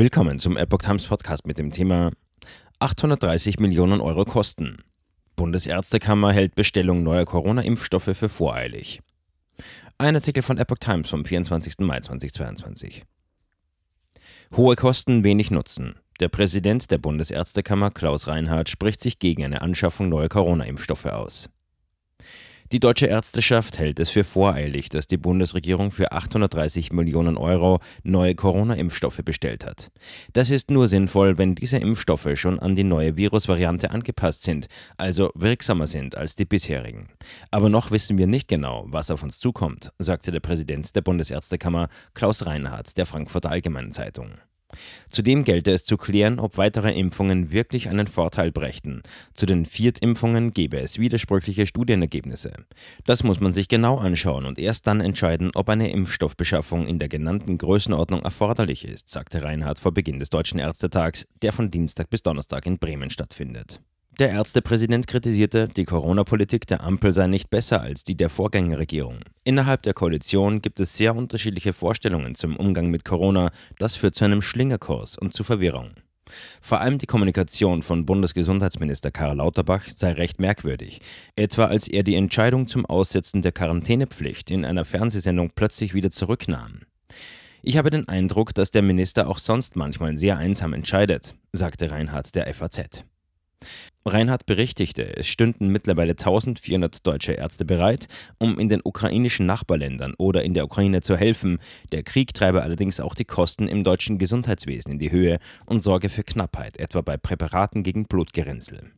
Willkommen zum Epoch Times Podcast mit dem Thema 830 Millionen Euro Kosten. Bundesärztekammer hält Bestellung neuer Corona-Impfstoffe für voreilig. Ein Artikel von Epoch Times vom 24. Mai 2022. Hohe Kosten, wenig Nutzen. Der Präsident der Bundesärztekammer, Klaus Reinhardt, spricht sich gegen eine Anschaffung neuer Corona-Impfstoffe aus. Die deutsche Ärzteschaft hält es für voreilig, dass die Bundesregierung für 830 Millionen Euro neue Corona-Impfstoffe bestellt hat. Das ist nur sinnvoll, wenn diese Impfstoffe schon an die neue Virusvariante angepasst sind, also wirksamer sind als die bisherigen. Aber noch wissen wir nicht genau, was auf uns zukommt, sagte der Präsident der Bundesärztekammer Klaus Reinhardt der Frankfurter Allgemeinen Zeitung. Zudem gelte es zu klären, ob weitere Impfungen wirklich einen Vorteil brächten. Zu den Viertimpfungen gebe es widersprüchliche Studienergebnisse. Das muss man sich genau anschauen und erst dann entscheiden, ob eine Impfstoffbeschaffung in der genannten Größenordnung erforderlich ist, sagte Reinhardt vor Beginn des Deutschen Ärztetags, der von Dienstag bis Donnerstag in Bremen stattfindet. Der Ärztepräsident kritisierte, die Corona-Politik der Ampel sei nicht besser als die der Vorgängerregierung. Innerhalb der Koalition gibt es sehr unterschiedliche Vorstellungen zum Umgang mit Corona. Das führt zu einem Schlingerkurs und zu Verwirrung. Vor allem die Kommunikation von Bundesgesundheitsminister Karl Lauterbach sei recht merkwürdig, etwa als er die Entscheidung zum Aussetzen der Quarantänepflicht in einer Fernsehsendung plötzlich wieder zurücknahm. Ich habe den Eindruck, dass der Minister auch sonst manchmal sehr einsam entscheidet, sagte Reinhard der FAZ. Reinhard berichtigte, es stünden mittlerweile 1400 deutsche Ärzte bereit, um in den ukrainischen Nachbarländern oder in der Ukraine zu helfen. Der Krieg treibe allerdings auch die Kosten im deutschen Gesundheitswesen in die Höhe und sorge für Knappheit, etwa bei Präparaten gegen Blutgerinnsel.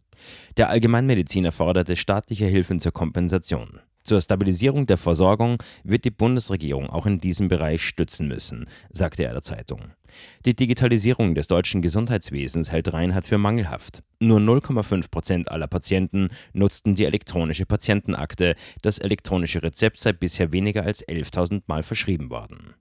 Der Allgemeinmediziner forderte staatliche Hilfen zur Kompensation. Zur Stabilisierung der Versorgung wird die Bundesregierung auch in diesem Bereich stützen müssen, sagte er der Zeitung. Die Digitalisierung des deutschen Gesundheitswesens hält Reinhardt für mangelhaft. Nur 0,5 Prozent aller Patienten nutzten die elektronische Patientenakte. Das elektronische Rezept sei bisher weniger als 11.000 Mal verschrieben worden.